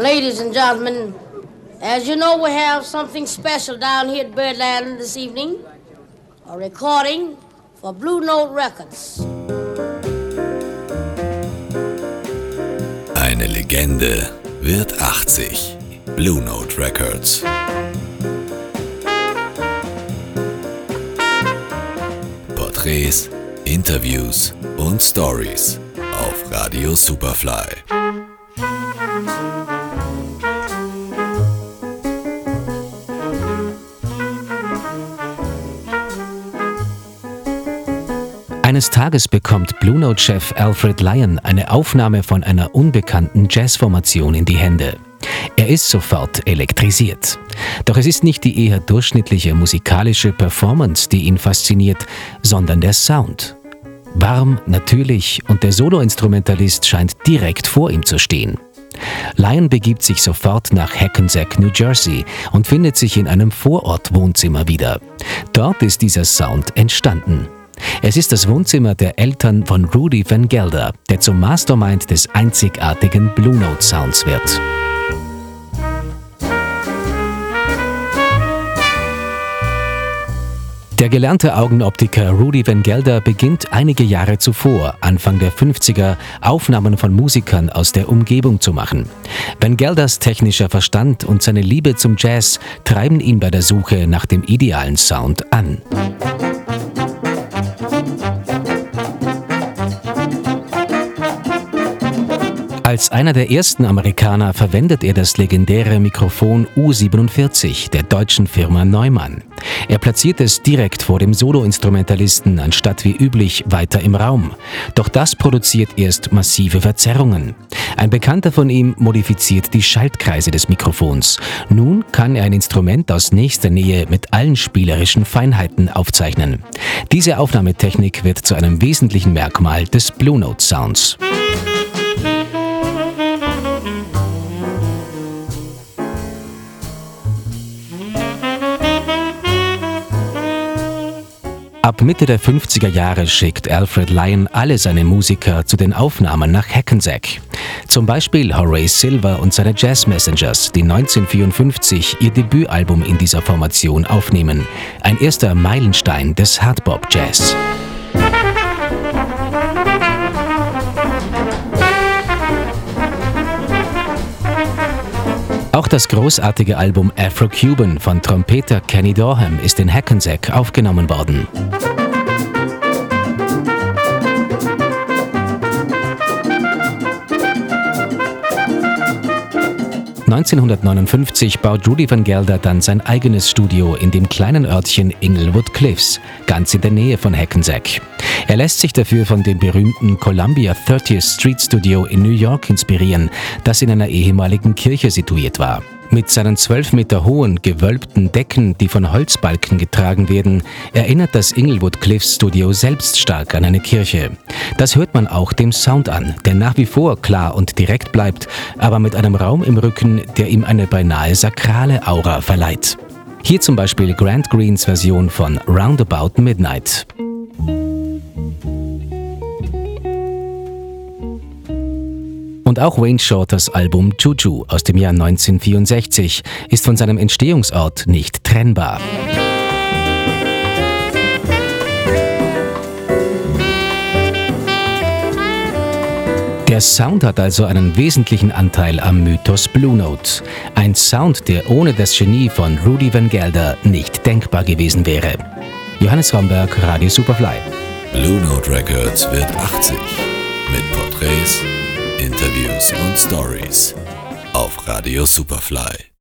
Ladies and gentlemen, as you know, we have something special down here at Birdland this evening. A recording for Blue Note Records. Eine Legende wird 80. Blue Note Records. Porträts, Interviews und Stories auf Radio Superfly. Eines Tages bekommt Blue Note-Chef Alfred Lyon eine Aufnahme von einer unbekannten Jazzformation in die Hände. Er ist sofort elektrisiert. Doch es ist nicht die eher durchschnittliche musikalische Performance, die ihn fasziniert, sondern der Sound. Warm, natürlich und der Soloinstrumentalist scheint direkt vor ihm zu stehen. Lyon begibt sich sofort nach Hackensack, New Jersey und findet sich in einem Vorortwohnzimmer wieder. Dort ist dieser Sound entstanden. Es ist das Wohnzimmer der Eltern von Rudy Van Gelder, der zum Mastermind des einzigartigen Blue Note Sounds wird. Der gelernte Augenoptiker Rudy Van Gelder beginnt einige Jahre zuvor, Anfang der 50er, Aufnahmen von Musikern aus der Umgebung zu machen. Van Gelders technischer Verstand und seine Liebe zum Jazz treiben ihn bei der Suche nach dem idealen Sound an. Als einer der ersten Amerikaner verwendet er das legendäre Mikrofon U47 der deutschen Firma Neumann. Er platziert es direkt vor dem Soloinstrumentalisten anstatt wie üblich weiter im Raum. Doch das produziert erst massive Verzerrungen. Ein Bekannter von ihm modifiziert die Schaltkreise des Mikrofons. Nun kann er ein Instrument aus nächster Nähe mit allen spielerischen Feinheiten aufzeichnen. Diese Aufnahmetechnik wird zu einem wesentlichen Merkmal des Blue Note Sounds. Ab Mitte der 50er Jahre schickt Alfred Lyon alle seine Musiker zu den Aufnahmen nach Hackensack. Zum Beispiel Horace Silver und seine Jazz Messengers, die 1954 ihr Debütalbum in dieser Formation aufnehmen. Ein erster Meilenstein des Hardbop Jazz. Das großartige Album Afro-Cuban von Trompeter Kenny Dorham ist in Hackensack aufgenommen worden. 1959 baut Rudy Van Gelder dann sein eigenes Studio in dem kleinen Örtchen Inglewood Cliffs, ganz in der Nähe von Hackensack. Er lässt sich dafür von dem berühmten Columbia 30th Street Studio in New York inspirieren, das in einer ehemaligen Kirche situiert war. Mit seinen zwölf Meter hohen, gewölbten Decken, die von Holzbalken getragen werden, erinnert das Inglewood Cliffs Studio selbst stark an eine Kirche. Das hört man auch dem Sound an, der nach wie vor klar und direkt bleibt, aber mit einem Raum im Rücken, der ihm eine beinahe sakrale Aura verleiht. Hier zum Beispiel Grant Greens Version von Roundabout Midnight. Und auch Wayne Shorters Album Juju aus dem Jahr 1964 ist von seinem Entstehungsort nicht trennbar. Der Sound hat also einen wesentlichen Anteil am Mythos Blue Note. Ein Sound, der ohne das Genie von Rudy Van Gelder nicht denkbar gewesen wäre. Johannes Romberg, Radio Superfly. Blue Note Records wird 80 mit Porträts, Interviews und Stories auf Radio Superfly.